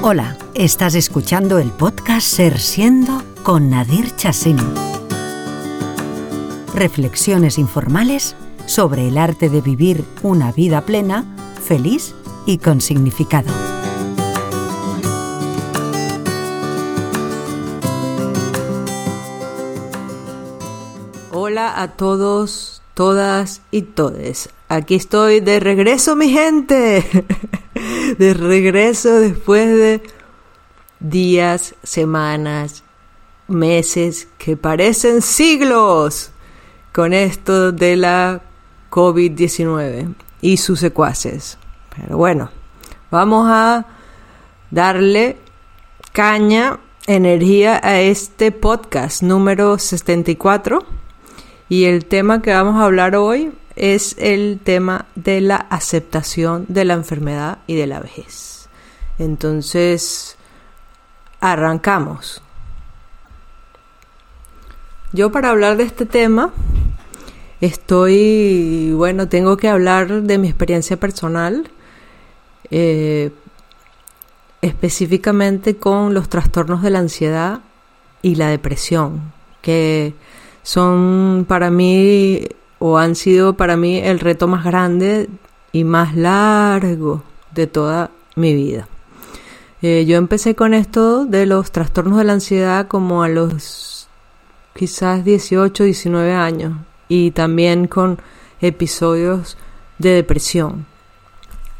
Hola, estás escuchando el podcast Ser Siendo con Nadir Chassin. Reflexiones informales sobre el arte de vivir una vida plena, feliz y con significado. Hola a todos, todas y todes. Aquí estoy de regreso, mi gente. de regreso después de días, semanas, meses que parecen siglos con esto de la COVID-19 y sus secuaces. Pero bueno, vamos a darle caña, energía a este podcast número 74 y el tema que vamos a hablar hoy es el tema de la aceptación de la enfermedad y de la vejez. Entonces, arrancamos. Yo para hablar de este tema estoy, bueno, tengo que hablar de mi experiencia personal, eh, específicamente con los trastornos de la ansiedad y la depresión, que son para mí o han sido para mí el reto más grande y más largo de toda mi vida. Eh, yo empecé con esto de los trastornos de la ansiedad como a los quizás 18, 19 años y también con episodios de depresión.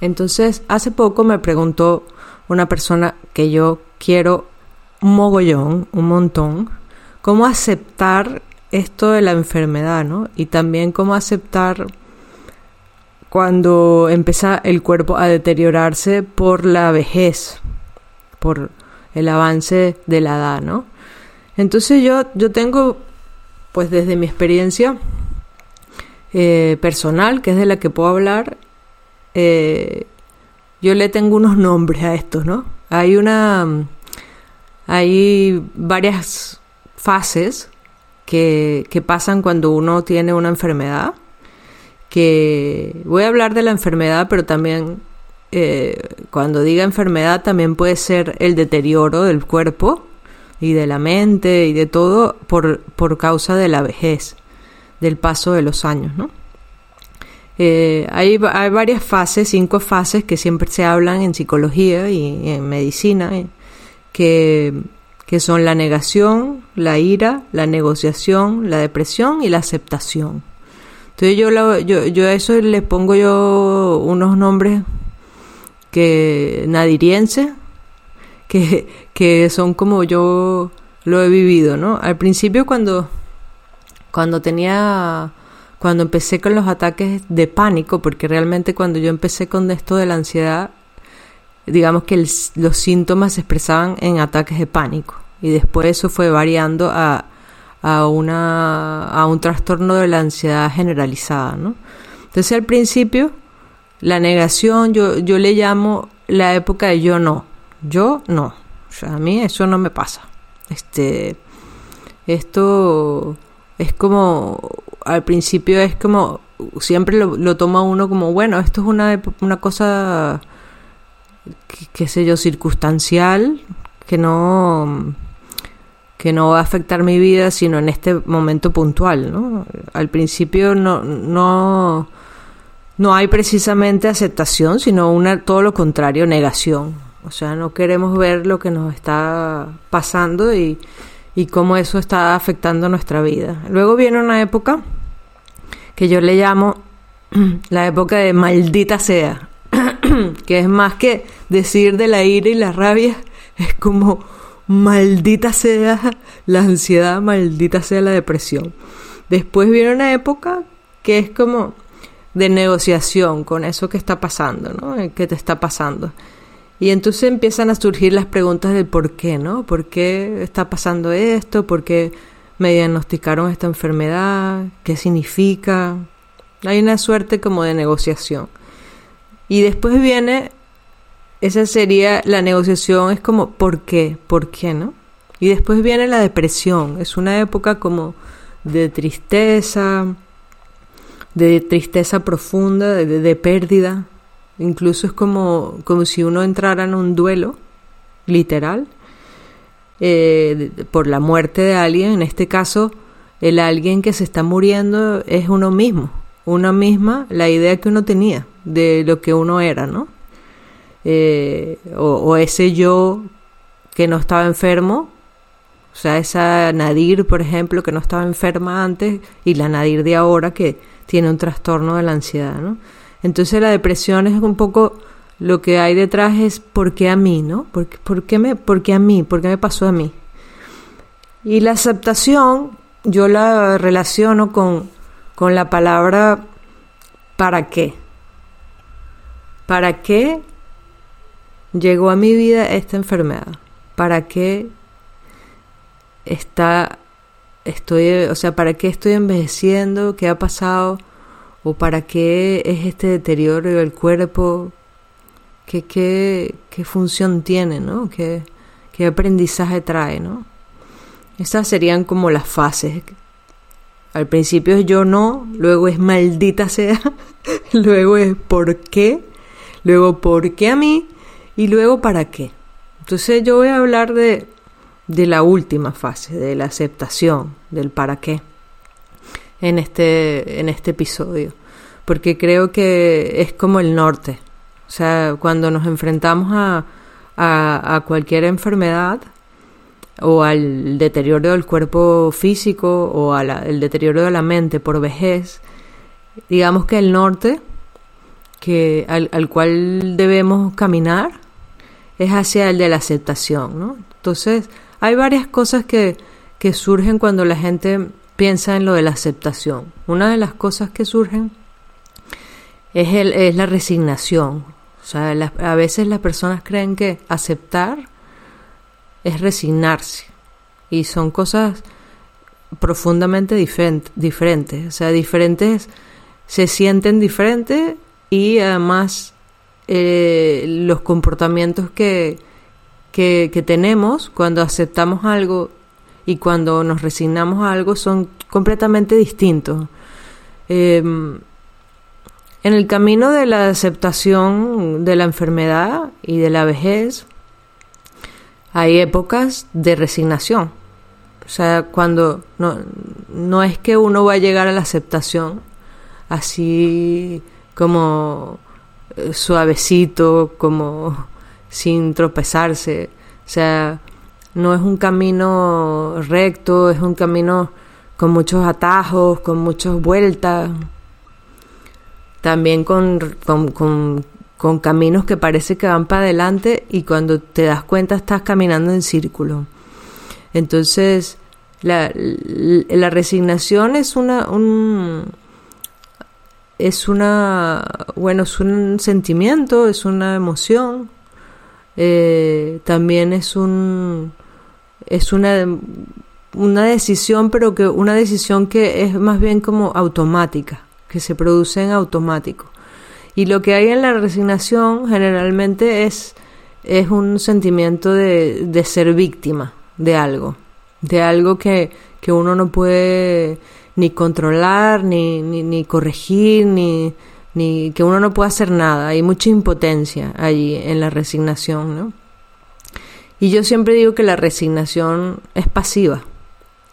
Entonces, hace poco me preguntó una persona que yo quiero un mogollón, un montón, cómo aceptar esto de la enfermedad, ¿no? Y también cómo aceptar cuando empieza el cuerpo a deteriorarse por la vejez, por el avance de la edad, ¿no? Entonces yo, yo tengo, pues desde mi experiencia eh, personal, que es de la que puedo hablar, eh, yo le tengo unos nombres a estos, ¿no? Hay una, hay varias fases que, pasan cuando uno tiene una enfermedad. Que voy a hablar de la enfermedad, pero también eh, cuando diga enfermedad también puede ser el deterioro del cuerpo y de la mente y de todo por, por causa de la vejez, del paso de los años, ¿no? Eh, hay, hay, varias fases, cinco fases que siempre se hablan en psicología y en medicina, eh, que que son la negación, la ira, la negociación, la depresión y la aceptación. Entonces yo, yo, yo a eso le pongo yo unos nombres que nadiriense, que, que son como yo lo he vivido, ¿no? Al principio cuando, cuando tenía, cuando empecé con los ataques de pánico, porque realmente cuando yo empecé con esto de la ansiedad, digamos que los síntomas se expresaban en ataques de pánico y después eso fue variando a, a, una, a un trastorno de la ansiedad generalizada, ¿no? Entonces al principio la negación yo, yo le llamo la época de yo no, yo no, a mí eso no me pasa. Este, esto es como, al principio es como, siempre lo, lo toma uno como, bueno, esto es una, una cosa qué sé yo, circunstancial, que no, que no va a afectar mi vida, sino en este momento puntual, ¿no? Al principio no, no, no hay precisamente aceptación, sino una, todo lo contrario, negación. O sea, no queremos ver lo que nos está pasando y, y cómo eso está afectando nuestra vida. Luego viene una época que yo le llamo la época de maldita sea, que es más que decir de la ira y la rabia, es como maldita sea la ansiedad, maldita sea la depresión. Después viene una época que es como de negociación con eso que está pasando, ¿no? ¿Qué te está pasando? Y entonces empiezan a surgir las preguntas del por qué, ¿no? ¿Por qué está pasando esto? ¿Por qué me diagnosticaron esta enfermedad? ¿Qué significa? Hay una suerte como de negociación. Y después viene, esa sería la negociación, es como, ¿por qué? ¿Por qué, no? Y después viene la depresión, es una época como de tristeza, de tristeza profunda, de, pérdida. Incluso es como, como si uno entrara en un duelo literal, eh, por la muerte de alguien, en este caso, el alguien que se está muriendo es uno mismo, una misma, la idea que uno tenía de lo que uno era, ¿no? Eh, o, ese yo que no estaba enfermo, o sea, esa Nadir, por ejemplo, que no estaba enferma antes, y la Nadir de ahora que tiene un trastorno de la ansiedad, ¿no? Entonces la depresión es un poco lo que hay detrás es ¿por qué a mí, no? ¿Por, por qué me, por qué a mí? ¿Por qué me pasó a mí? Y la aceptación yo la relaciono con, con la palabra ¿para qué? ¿Para qué llegó a mi vida esta enfermedad? ¿Para qué está estoy, o sea, para qué estoy envejeciendo? ¿Qué ha pasado? ¿O para qué es este deterioro del cuerpo? ¿Qué, qué, qué función tiene, no? ¿Qué, qué aprendizaje trae, no? Esas serían como las fases. Al principio es yo no, luego es maldita sea, luego es por qué, luego por qué a mí y luego para qué. Entonces yo voy a hablar de, de la última fase, de la aceptación, del para qué en este, en este episodio, porque creo que es como el norte. O sea, cuando nos enfrentamos a, a, a cualquier enfermedad, o al deterioro del cuerpo físico o al deterioro de la mente por vejez, digamos que el norte que al, al, cual debemos caminar es hacia el de la aceptación, ¿no? Entonces, hay varias cosas que, que surgen cuando la gente piensa en lo de la aceptación. Una de las cosas que surgen es, el, es la resignación. O sea, a veces las personas creen que aceptar es resignarse. Y son cosas profundamente diferentes. O sea, diferentes, se sienten diferentes y además eh, los comportamientos que, que, tenemos cuando aceptamos algo y cuando nos resignamos a algo son completamente distintos. Em, en el camino de la aceptación de la enfermedad y de la vejez, hay épocas de resignación. O sea, cuando no, no es que uno va a llegar a la aceptación así como eh, suavecito, como sin tropezarse. O sea, no es un camino recto, es un camino con muchos atajos, con muchas vueltas, también con, con con caminos que parece que van para adelante y cuando te das cuenta estás caminando en círculo. Entonces, la, la resignación es una, un, es una, bueno, es un sentimiento, es una emoción, eh, también es un, es una, una decisión, pero que una decisión que es más bien como automática, que se produce en automático. Y lo que hay en la resignación generalmente es, es un sentimiento de, de ser víctima de algo, de algo que, que uno no puede ni controlar, ni, ni, ni corregir, ni, ni que uno no puede hacer nada. Hay mucha impotencia allí en la resignación, ¿no? Y yo siempre digo que la resignación es pasiva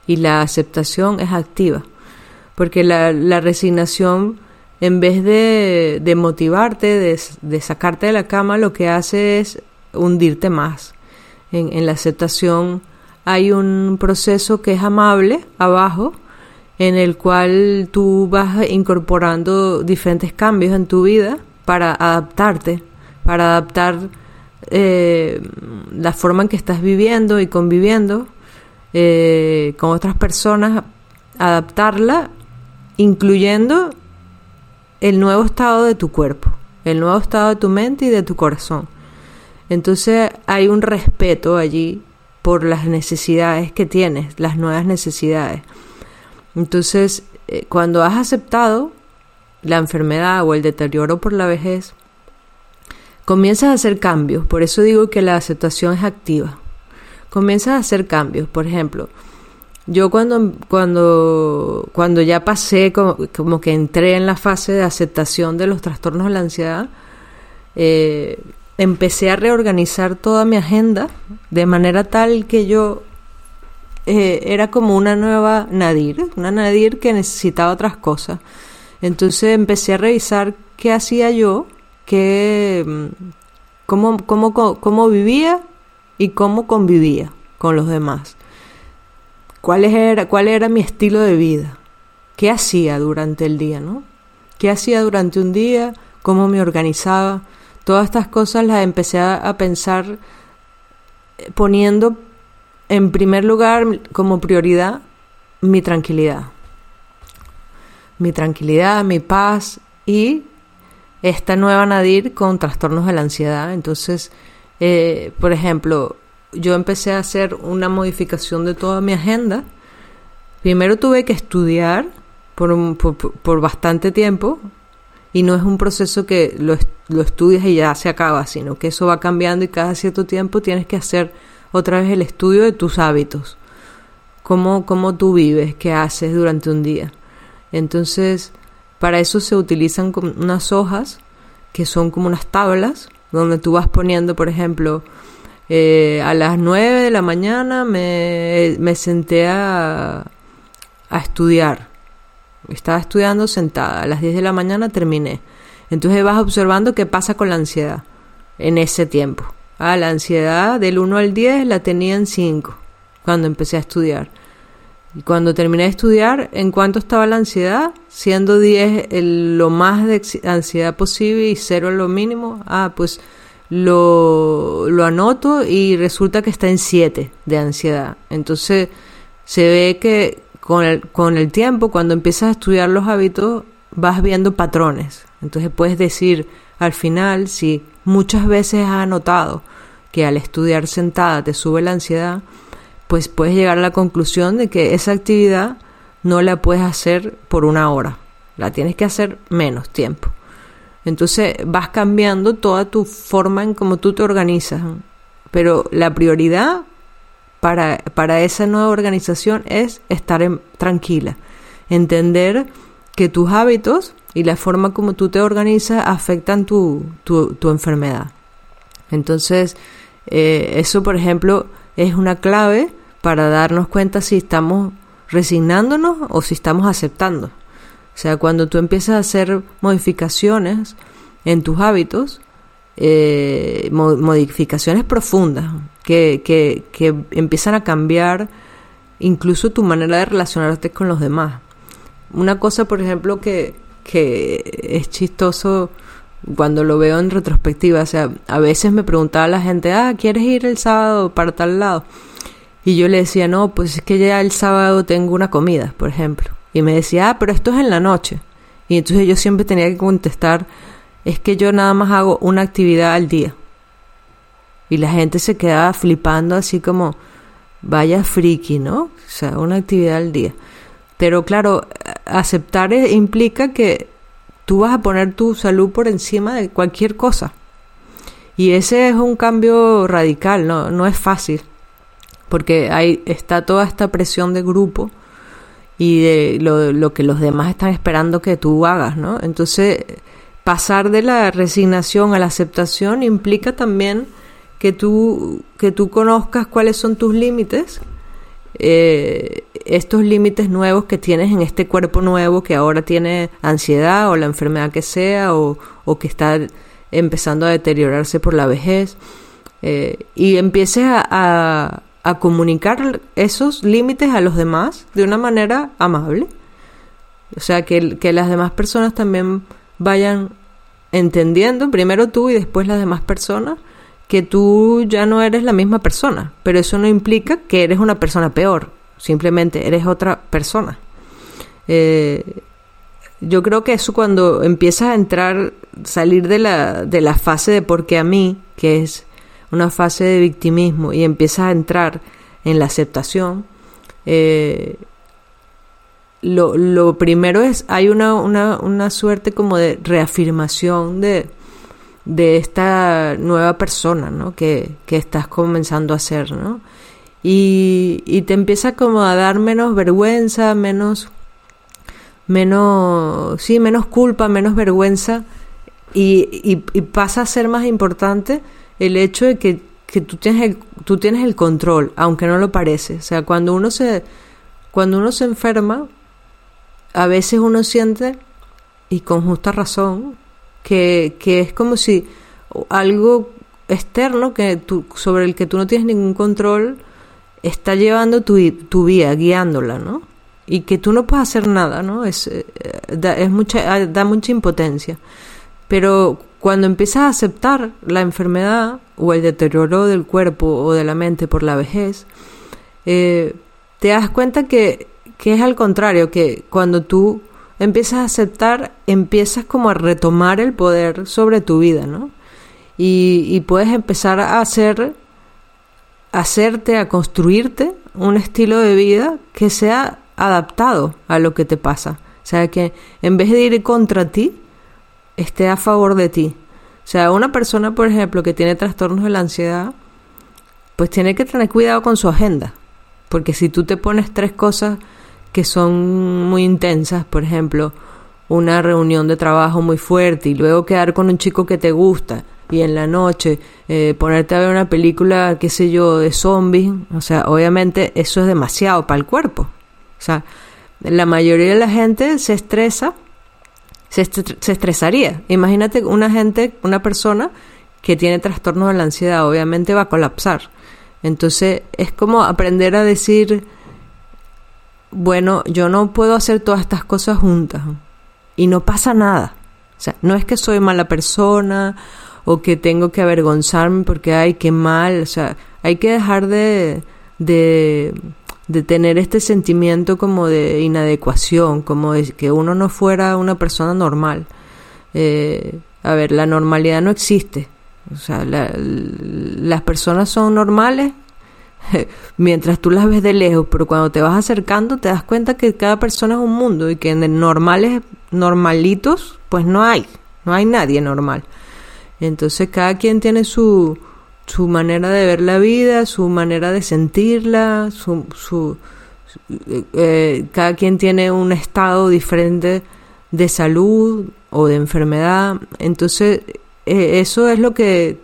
y la aceptación es activa, porque la, la resignación en vez de, de motivarte, de, sacarte de la cama, lo que hace es hundirte más. En, en la aceptación hay un proceso que es amable abajo, en el cual tú vas incorporando diferentes cambios en tu vida para adaptarte, para adaptar eh, la forma en que estás viviendo y conviviendo eh, con otras personas, adaptarla, incluyendo el nuevo estado de tu cuerpo, el nuevo estado de tu mente y de tu corazón. Entonces hay un respeto allí por las necesidades que tienes, las nuevas necesidades. Entonces, eh, cuando has aceptado la enfermedad o el deterioro por la vejez, comienzas a hacer cambios. Por eso digo que la aceptación es activa. Comienzas a hacer cambios. Por ejemplo, yo cuando, cuando, cuando ya pasé, como, que entré en la fase de aceptación de los trastornos de la ansiedad, eh, empecé a reorganizar toda mi agenda de manera tal que yo eh, era como una nueva Nadir, una Nadir que necesitaba otras cosas. Entonces empecé a revisar qué hacía yo, qué, mm, cómo, cómo, cómo vivía y cómo convivía con los demás. ¿Cuál era, cuál era mi estilo de vida? ¿Qué hacía durante el día, no? ¿Qué hacía durante un día? ¿Cómo me organizaba? Todas estas cosas las empecé a, pensar eh, poniendo en primer lugar como prioridad mi tranquilidad. Mi tranquilidad, mi paz y esta nueva Nadir con trastornos de la ansiedad. Entonces, eh, por ejemplo, yo empecé a hacer una modificación de toda mi agenda. Primero tuve que estudiar por, por, por bastante tiempo, y no es un proceso que lo, lo estudias y ya se acaba, sino que eso va cambiando y cada cierto tiempo tienes que hacer otra vez el estudio de tus hábitos, cómo, cómo tú vives, qué haces durante un día. Entonces, para eso se utilizan unas hojas que son como unas tablas donde tú vas poniendo, por ejemplo, eh, a las 9 de la mañana me, senté a, a estudiar estaba estudiando sentada. A las 10 de la mañana terminé. Entonces vas observando qué pasa con la ansiedad en ese tiempo. Ah, la ansiedad del 1 al 10 la tenía en 5 cuando empecé a estudiar. Y cuando terminé de estudiar, ¿en cuánto estaba la ansiedad? Siendo 10 lo más de ansiedad posible y 0 lo mínimo. Ah, pues lo, lo anoto y resulta que está en 7 de ansiedad. Entonces se ve que con el, con el tiempo, cuando empiezas a estudiar los hábitos, vas viendo patrones. Entonces puedes decir al final, si muchas veces has notado que al estudiar sentada te sube la ansiedad, pues puedes llegar a la conclusión de que esa actividad no la puedes hacer por una hora, la tienes que hacer menos tiempo. Entonces vas cambiando toda tu forma en cómo tú te organizas, pero la prioridad para, para esa nueva organización es estar tranquila, entender que tus hábitos y la forma como tú te organizas afectan tu, tu, enfermedad. Entonces, eh, eso, por ejemplo, es una clave para darnos cuenta si estamos resignándonos o si estamos aceptando. O sea, cuando tú empiezas a hacer modificaciones en tus hábitos, eh, modificaciones profundas que, que, que empiezan a cambiar incluso tu manera de relacionarte con los demás. Una cosa, por ejemplo, que, que es chistoso cuando lo veo en retrospectiva, o sea, a veces me preguntaba la gente, ah, ¿quieres ir el sábado para tal lado? Y yo le decía, no, pues es que ya el sábado tengo una comida, por ejemplo. Y me decía, ah, pero esto es en la noche. Y entonces yo siempre tenía que contestar, es que yo nada más hago una actividad al día. Y la gente se quedaba flipando así como, vaya friki, ¿no? O sea, una actividad al día. Pero claro, aceptar implica que tú vas a poner tu salud por encima de cualquier cosa. Y ese es un cambio radical, no, no es fácil. Porque ahí está toda esta presión de grupo y de lo, lo que los demás están esperando que tú hagas, ¿no? Entonces pasar de la resignación a la aceptación implica también que tú, que tú conozcas cuáles son tus límites, eh, estos límites nuevos que tienes en este cuerpo nuevo que ahora tiene ansiedad o la enfermedad que sea o, que está empezando a deteriorarse por la vejez eh, y empieces a, a comunicar esos límites a los demás de una manera amable. O sea, que, que las demás personas también vayan entendiendo, primero tú y después las demás personas, que tú ya no eres la misma persona, pero eso no implica que eres una persona peor, simplemente eres otra persona. Eh, yo creo que eso cuando empiezas a entrar, salir de la, de la fase de porque a mí, que es una fase de victimismo, y empiezas a entrar en la aceptación, eh, lo, lo primero es, hay una, una, una suerte como de reafirmación de, de esta nueva persona, ¿no? Que, que estás comenzando a ser, ¿no? Y, y, te empieza como a dar menos vergüenza, menos, menos, sí, menos culpa, menos vergüenza y, pasa a ser más importante el hecho de que, tú, tienes el, tú tienes el control, aunque no lo parece. O sea, cuando uno se, cuando uno se enferma, a veces uno siente, y con justa razón, que, que es como si algo externo que tú, sobre el que tú no tienes ningún control está llevando tu, tu vida, guiándola, ¿no? Y que tú no puedes hacer nada, ¿no? Es, eh, es mucha, da mucha impotencia. Pero cuando empiezas a aceptar la enfermedad o el deterioro del cuerpo o de la mente por la vejez, eh, te das cuenta que, que es al contrario, que cuando tú empiezas a aceptar, empiezas como a retomar el poder sobre tu vida, ¿no? Y, puedes empezar a hacer, hacerte, a construirte un estilo de vida que sea adaptado a lo que te pasa. O sea, que en vez de ir contra ti, esté a favor de ti. O sea, una persona, por ejemplo, que tiene trastornos de la ansiedad, pues tiene que tener cuidado con su agenda. Porque si tú te pones tres cosas que son muy intensas, por ejemplo, una reunión de trabajo muy fuerte y luego quedar con un chico que te gusta y en la noche eh, ponerte a ver una película, qué sé yo, de zombies, o sea, obviamente eso es demasiado para el cuerpo. O sea, la mayoría de la gente se estresa, se, se estresaría. Imagínate una gente, una persona que tiene trastornos de la ansiedad, obviamente va a colapsar. Entonces es como aprender a decir, bueno, yo no puedo hacer todas estas cosas juntas y no pasa nada. O sea, no es que soy mala persona o que tengo que avergonzarme porque, ay, qué mal. O sea, hay que dejar de, de, de tener este sentimiento como de inadecuación, como de que uno no fuera una persona normal. Eh, a ver, la normalidad no existe. O sea, las personas son normales mientras tú las ves de lejos, pero cuando te vas acercando te das cuenta que cada persona es un mundo y que en normales, normalitos, pues no hay, no hay nadie normal. Entonces cada quien tiene su, su manera de ver la vida, su manera de sentirla, su, su, eh, cada quien tiene un estado diferente de salud o de enfermedad. Entonces eh, eso es lo que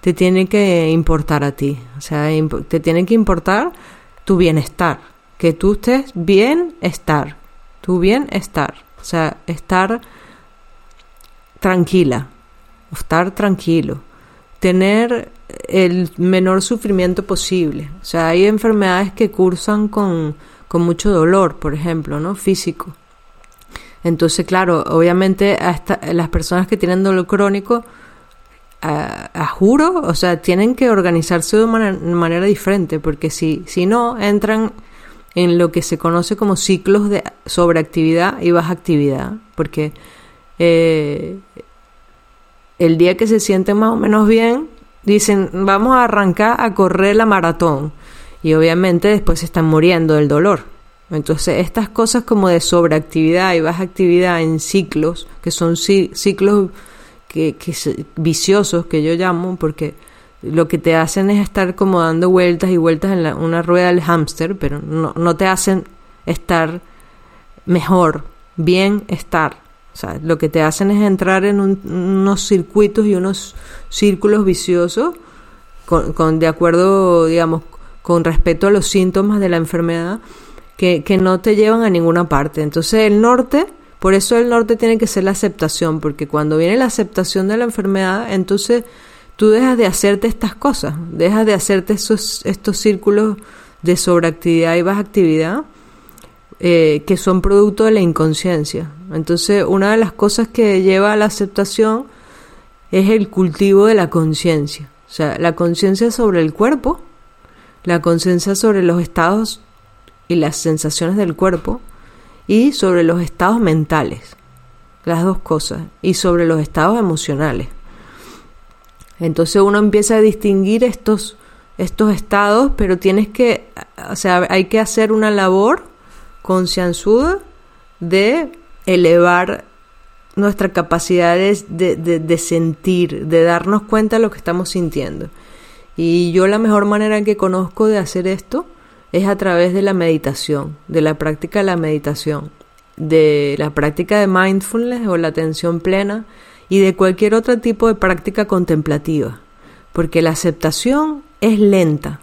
te tiene que importar a ti. O sea, te tiene que importar tu bienestar. Que tú estés bien estar. Tu bienestar. O sea, estar tranquila. Estar tranquilo. Tener el menor sufrimiento posible. O sea, hay enfermedades que cursan con, con mucho dolor, por ejemplo, ¿no? Físico. Entonces, claro, obviamente hasta las personas que tienen dolor crónico a, juro, o sea, tienen que organizarse de una manera, diferente, porque si, si no, entran en lo que se conoce como ciclos de sobreactividad y baja actividad, porque eh, el día que se sienten más o menos bien, dicen, vamos a arrancar a correr la maratón, y obviamente después están muriendo del dolor. Entonces, estas cosas como de sobreactividad y baja actividad en ciclos, que son ciclos que, viciosos que yo llamo, porque lo que te hacen es estar como dando vueltas y vueltas en una rueda del hámster, pero no, no te hacen estar mejor, bien estar. O sea, lo que te hacen es entrar en unos circuitos y unos círculos viciosos con, de acuerdo, digamos, con respecto a los síntomas de la enfermedad que, que no te llevan a ninguna parte. Entonces el norte por eso el norte tiene que ser la aceptación, porque cuando viene la aceptación de la enfermedad, entonces tú dejas de hacerte estas cosas, dejas de hacerte esos, estos círculos de sobreactividad y baja actividad eh, que son producto de la inconsciencia. Entonces, una de las cosas que lleva a la aceptación es el cultivo de la conciencia. O sea, la conciencia sobre el cuerpo, la conciencia sobre los estados y las sensaciones del cuerpo, y sobre los estados mentales, las dos cosas, y sobre los estados emocionales. Entonces uno empieza a distinguir estos, estos estados, pero tienes que, o sea, hay que hacer una labor concienzuda de elevar nuestra capacidad de, de, sentir, de darnos cuenta de lo que estamos sintiendo. Y yo la mejor manera que conozco de hacer esto es a través de la meditación, de la práctica de la meditación, de la práctica de mindfulness o la atención plena y de cualquier otro tipo de práctica contemplativa, porque la aceptación es lenta.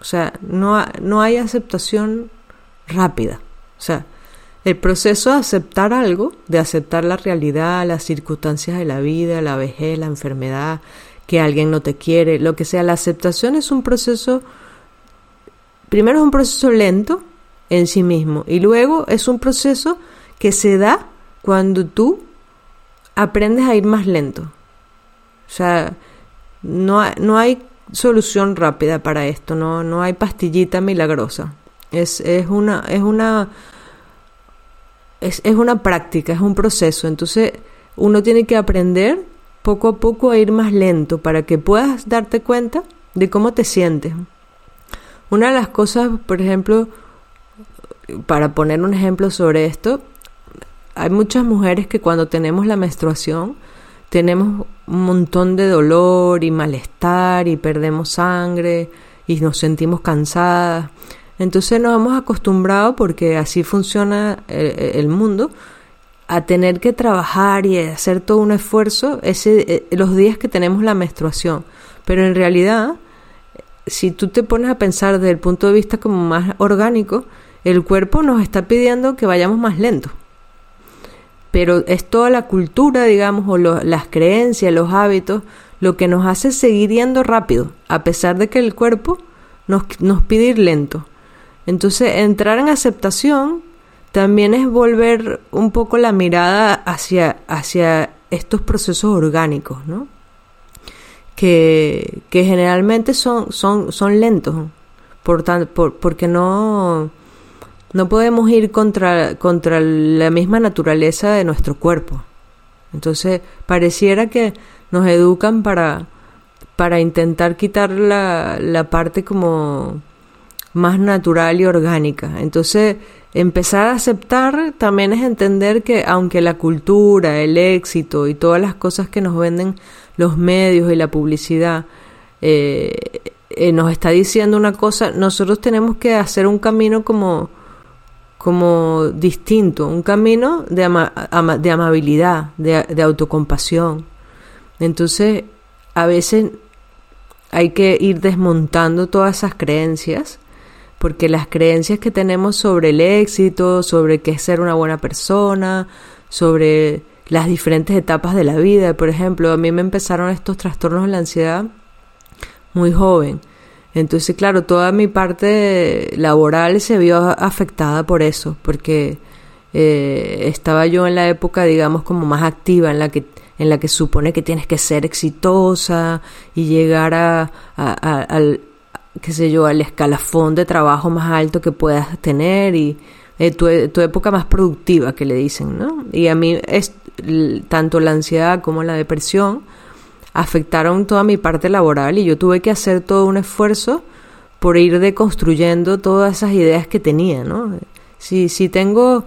O sea, no, no hay aceptación rápida. O sea, el proceso de aceptar algo, de aceptar la realidad, las circunstancias de la vida, la vejez, la enfermedad, que alguien no te quiere, lo que sea, la aceptación es un proceso, primero es un proceso lento en sí mismo y luego es un proceso que se da cuando tú aprendes a ir más lento. O sea, no, no hay solución rápida para esto, no, no hay pastillita milagrosa. Es, es una, es una es, es una práctica, es un proceso. Entonces uno tiene que aprender poco a poco a ir más lento para que puedas darte cuenta de cómo te sientes. Una de las cosas, por ejemplo, para poner un ejemplo sobre esto, hay muchas mujeres que cuando tenemos la menstruación tenemos un montón de dolor y malestar y perdemos sangre y nos sentimos cansadas. Entonces nos hemos acostumbrado, porque así funciona el, mundo, a tener que trabajar y hacer todo un esfuerzo ese, eh, los días que tenemos la menstruación. Pero en realidad, si tú te pones a pensar desde el punto de vista como más orgánico, el cuerpo nos está pidiendo que vayamos más lento. Pero es toda la cultura, digamos, o las creencias, los hábitos, lo que nos hace seguir yendo rápido, a pesar de que el cuerpo nos, nos pide ir lento. Entonces, entrar en aceptación también es volver un poco la mirada hacia, hacia estos procesos orgánicos, ¿no? Que, que generalmente son, son, son lentos, por, por, porque no, no podemos ir contra, contra la misma naturaleza de nuestro cuerpo. Entonces, pareciera que nos educan para, para intentar quitar la, la parte como más natural y orgánica. Entonces, empezar a aceptar también es entender que aunque la cultura, el éxito y todas las cosas que nos venden los medios y la publicidad eh, eh, nos está diciendo una cosa, nosotros tenemos que hacer un camino como, como distinto, un camino de, de amabilidad, de, de autocompasión. Entonces, a veces hay que ir desmontando todas esas creencias porque las creencias que tenemos sobre el éxito, sobre qué es ser una buena persona, sobre las diferentes etapas de la vida, por ejemplo, a mí me empezaron estos trastornos de la ansiedad muy joven. Entonces, claro, toda mi parte laboral se vio afectada por eso, porque eh, estaba yo en la época, digamos, como más activa, en la que en la que supone que tienes que ser exitosa y llegar a, qué sé yo, al escalafón de trabajo más alto que puedas tener y eh, tu, tu, época más productiva, que le dicen, ¿no? Y a mí es, tanto la ansiedad como la depresión afectaron toda mi parte laboral y yo tuve que hacer todo un esfuerzo por ir deconstruyendo todas esas ideas que tenía, ¿no? Si, si tengo,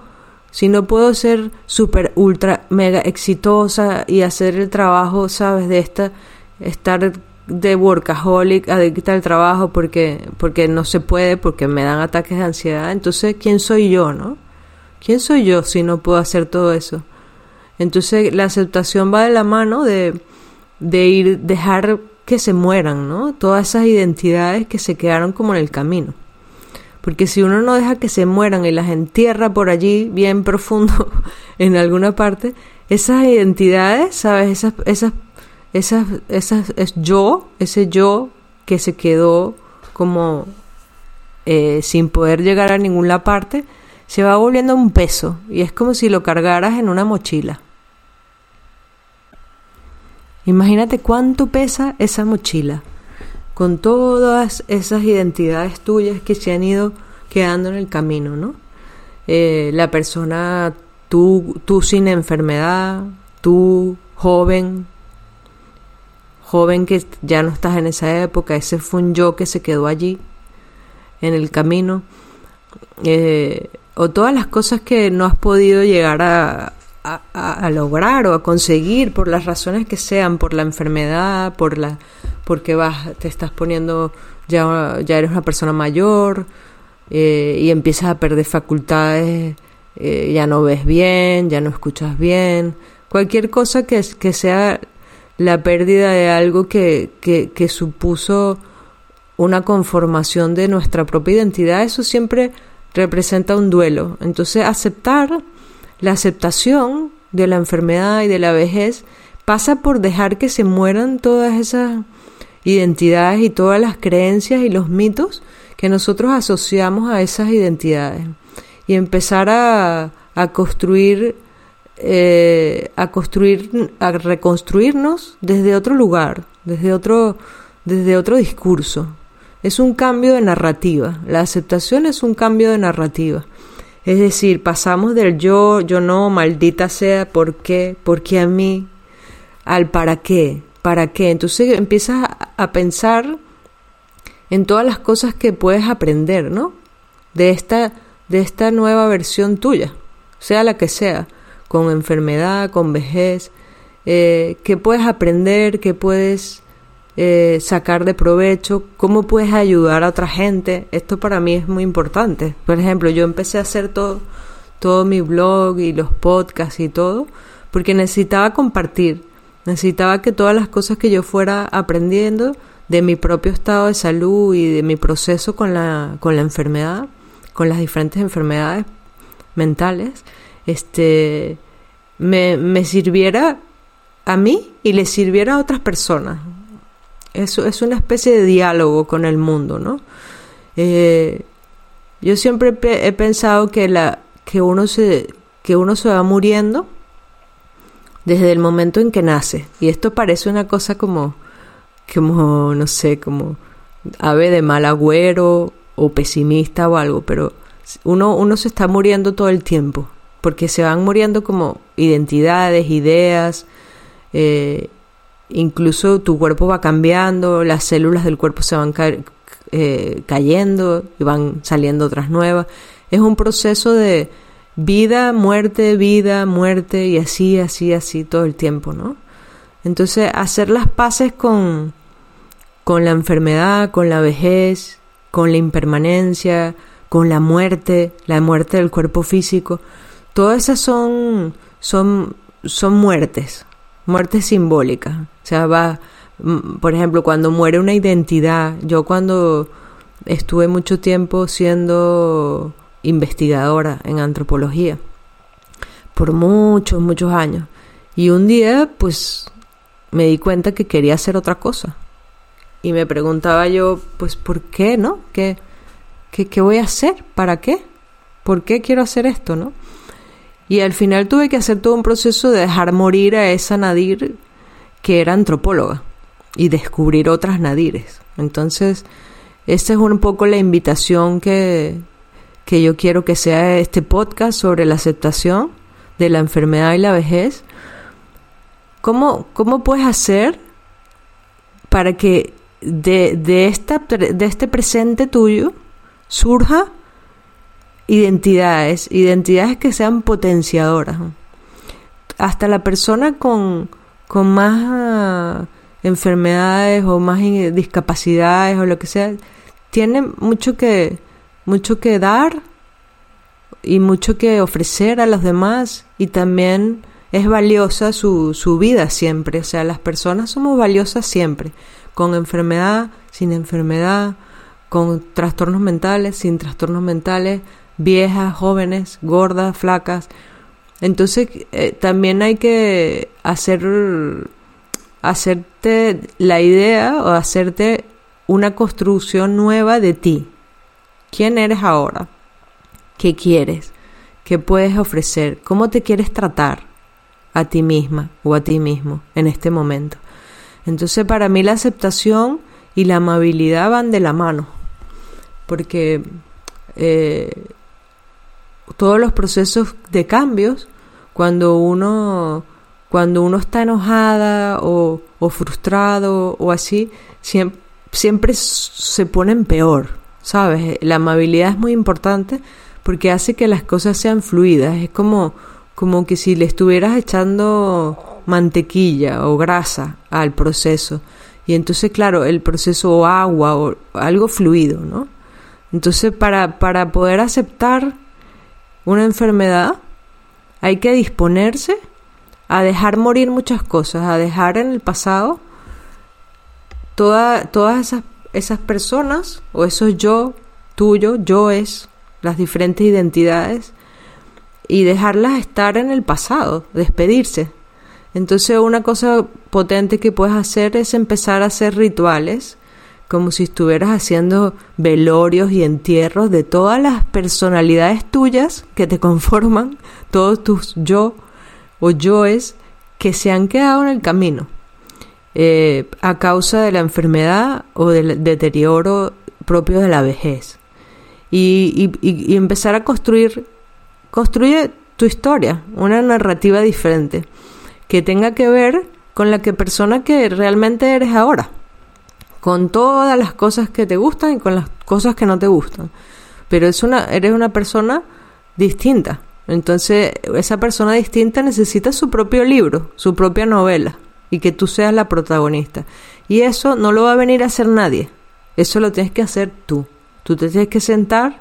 si no puedo ser súper, ultra, mega exitosa y hacer el trabajo, ¿sabes? De esta, estar de workaholic, adicta al trabajo porque, porque no se puede, porque me dan ataques de ansiedad. Entonces, ¿quién soy yo, no? ¿Quién soy yo si no puedo hacer todo eso? Entonces, la aceptación va de la mano de, de ir, dejar que se mueran, ¿no? Todas esas identidades que se quedaron como en el camino. Porque si uno no deja que se mueran y las entierra por allí, bien profundo, en alguna parte, esas identidades, ¿sabes? Esas, esas esa, esa, es yo, ese yo que se quedó como eh, sin poder llegar a ninguna parte, se va volviendo un peso y es como si lo cargaras en una mochila. Imagínate cuánto pesa esa mochila, con todas esas identidades tuyas que se han ido quedando en el camino, ¿no? Eh, la persona, tú, tú sin enfermedad, tú joven, joven que ya no estás en esa época, ese fue un yo que se quedó allí, en el camino, eh, o todas las cosas que no has podido llegar a, a, lograr o a conseguir por las razones que sean, por la enfermedad, por la, porque vas, te estás poniendo, ya, ya eres una persona mayor eh, y empiezas a perder facultades, eh, ya no ves bien, ya no escuchas bien, cualquier cosa que, que sea la pérdida de algo que, que, supuso una conformación de nuestra propia identidad, eso siempre representa un duelo. Entonces, aceptar la aceptación de la enfermedad y de la vejez pasa por dejar que se mueran todas esas identidades y todas las creencias y los mitos que nosotros asociamos a esas identidades y empezar a, a construir eh, a construir a reconstruirnos desde otro lugar desde otro desde otro discurso. Es un cambio de narrativa. La aceptación es un cambio de narrativa. Es decir pasamos del yo yo no maldita sea por qué por qué a mí al para qué para qué entonces empiezas a pensar en todas las cosas que puedes aprender, ¿no? De esta, de esta nueva versión tuya, sea la que sea, con enfermedad, con vejez, eh, qué puedes aprender, qué puedes eh, sacar de provecho, cómo puedes ayudar a otra gente. Esto para mí es muy importante. Por ejemplo, yo empecé a hacer todo, todo mi blog y los podcasts y todo, porque necesitaba compartir, necesitaba que todas las cosas que yo fuera aprendiendo, de mi propio estado de salud y de mi proceso con la, con la enfermedad, con las diferentes enfermedades mentales, este, me, me sirviera a mí y le sirviera a otras personas. Eso es una especie de diálogo con el mundo, ¿no? Eh, yo siempre he pensado que, la, que, uno se, que uno se va muriendo desde el momento en que nace. Y esto parece una cosa como como, no sé, como ave de mal agüero o pesimista o algo, pero uno, uno se está muriendo todo el tiempo, porque se van muriendo como identidades, ideas, eh, incluso tu cuerpo va cambiando, las células del cuerpo se van eh, cayendo y van saliendo otras nuevas. Es un proceso de vida, muerte, vida, muerte y así, así, así todo el tiempo, ¿no? Entonces, hacer las paces con, con la enfermedad, con la vejez, con la impermanencia, con la muerte, la muerte del cuerpo físico, todas esas son, son, son muertes, muertes simbólicas. O sea, va, mm, por ejemplo, cuando muere una identidad, yo cuando estuve mucho tiempo siendo investigadora en antropología, por muchos, muchos años, y un día, pues, me di cuenta que quería hacer otra cosa y me preguntaba yo, pues, ¿por qué, no? ¿Qué, qué, qué voy a hacer? ¿Para qué? ¿Por qué quiero hacer esto, no? Y al final tuve que hacer todo un proceso de dejar morir a esa Nadir que era antropóloga y descubrir otras Nadires. Entonces, esta es un poco la invitación que, que yo quiero que sea este podcast sobre la aceptación de la enfermedad y la vejez. ¿Cómo, cómo puedes hacer para que de, de, esta, de este presente tuyo surja identidades, identidades que sean potenciadoras. Hasta la persona con, con más ah, enfermedades o más discapacidades o lo que sea, tiene mucho que, mucho que dar y mucho que ofrecer a los demás y también es valiosa su, su vida siempre. O sea, las personas somos valiosas siempre con enfermedad, sin enfermedad, con trastornos mentales, sin trastornos mentales, viejas, jóvenes, gordas, flacas. Entonces eh, también hay que hacer hacerte la idea o hacerte una construcción nueva de ti. ¿Quién eres ahora? ¿Qué quieres? ¿Qué puedes ofrecer? ¿Cómo te quieres tratar a ti misma o a ti mismo en este momento? Entonces para mí la aceptación y la amabilidad van de la mano, porque eh, todos los procesos de cambios, cuando uno, cuando uno está enojada o, frustrado o así, siempre, se ponen peor, ¿sabes? La amabilidad es muy importante porque hace que las cosas sean fluidas, es como, como que si le estuvieras echando mantequilla o grasa al proceso. Y entonces, claro, el proceso o agua o algo fluido, ¿no? Entonces, para, para poder aceptar una enfermedad, hay que disponerse a dejar morir muchas cosas, a dejar en el pasado toda, todas esas, esas personas o esos yo tuyo, yo es, las diferentes identidades y dejarlas estar en el pasado, despedirse. Entonces una cosa potente que puedes hacer es empezar a hacer rituales como si estuvieras haciendo velorios y entierros de todas las personalidades tuyas que te conforman, todos tus yo o yoes que se han quedado en el camino eh, a causa de la enfermedad o del deterioro propio de la vejez. Y, y, empezar a construir, construye tu historia, una narrativa diferente, que tenga que ver con la que persona que realmente eres ahora con todas las cosas que te gustan y con las cosas que no te gustan. Pero es una, eres una persona distinta. Entonces, esa persona distinta necesita su propio libro, su propia novela, y que tú seas la protagonista. Y eso no lo va a venir a hacer nadie. Eso lo tienes que hacer tú. Tú te tienes que sentar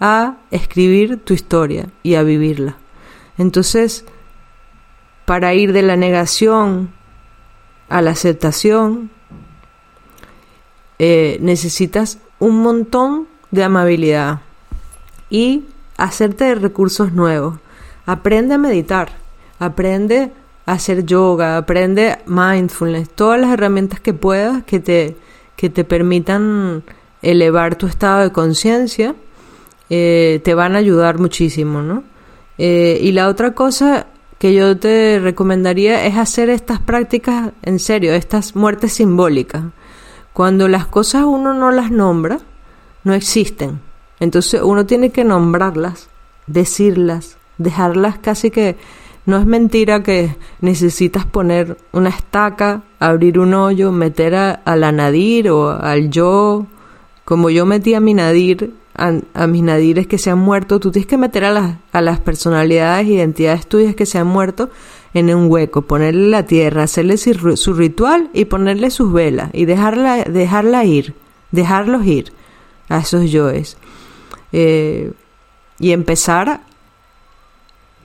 a escribir tu historia y a vivirla. Entonces, para ir de la negación a la aceptación, eh, necesitas un montón de amabilidad y hacerte recursos nuevos. Aprende a meditar, aprende a hacer yoga, aprende mindfulness, todas las herramientas que puedas que te, que te permitan elevar tu estado de conciencia, eh, te van a ayudar muchísimo, ¿no? Eh, y la otra cosa que yo te recomendaría es hacer estas prácticas en serio, estas muertes simbólicas. Cuando las cosas uno no las nombra, no existen. Entonces uno tiene que nombrarlas, decirlas, dejarlas casi que... No es mentira que necesitas poner una estaca, abrir un hoyo, meter a, la nadir o al yo, como yo metí a mi nadir, a, mis nadires que se han muerto, tú tienes que meter a las, a las personalidades, identidades tuyas que se han muerto en un hueco, ponerle la tierra, hacerle su, ritual y ponerle sus velas y dejarla, dejarla ir, dejarlos ir a esos yoes. Eh, y empezar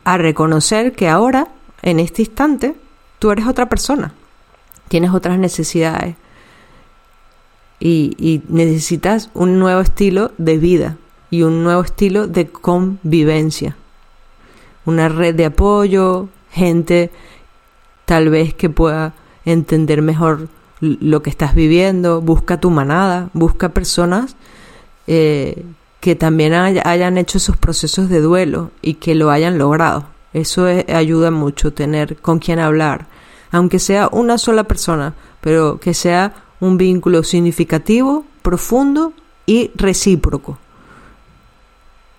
a reconocer que ahora, en este instante, tú eres otra persona, tienes otras necesidades y, y necesitas un nuevo estilo de vida y un nuevo estilo de convivencia. Una red de apoyo, gente tal vez que pueda entender mejor lo que estás viviendo, busca tu manada, busca personas eh, que también hayan hecho esos procesos de duelo y que lo hayan logrado. Eso ayuda mucho, tener con quien hablar, aunque sea una sola persona, pero que sea un vínculo significativo, profundo y recíproco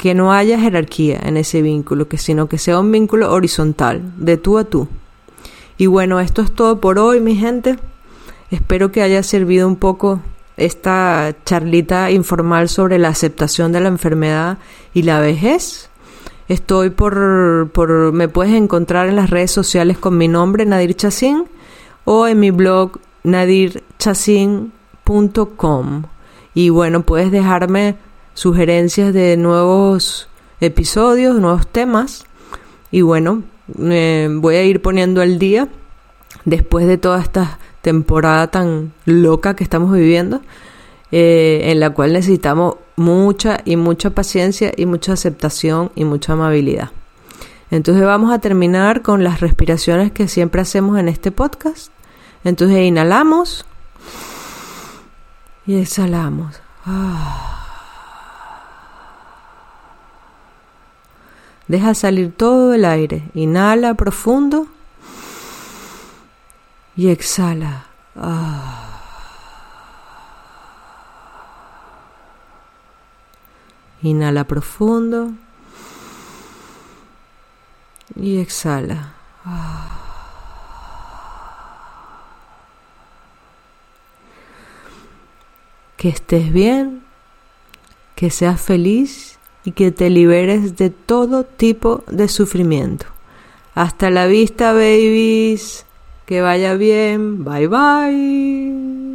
que no haya jerarquía en ese vínculo, que sino que sea un vínculo horizontal, de tú a tú. Y bueno, esto es todo por hoy, mi gente. Espero que haya servido un poco esta charlita informal sobre la aceptación de la enfermedad y la vejez. Estoy por, por me puedes encontrar en las redes sociales con mi nombre, Nadir Chacín, o en mi blog nadirchacin.com. Y bueno, puedes dejarme sugerencias de nuevos episodios, nuevos temas. Y bueno, voy a ir poniendo al día después de toda esta temporada tan loca que estamos viviendo, eh, en la cual necesitamos mucha y mucha paciencia y mucha aceptación y mucha amabilidad. Entonces vamos a terminar con las respiraciones que siempre hacemos en este podcast. Entonces inhalamos y exhalamos. Ah. Deja salir todo el aire. Inhala profundo y exhala. Ah. Inhala profundo y exhala. Ah. Que estés bien, que seas feliz y que te liberes de todo tipo de sufrimiento. Hasta la vista, babies. Que vaya bien. Bye bye.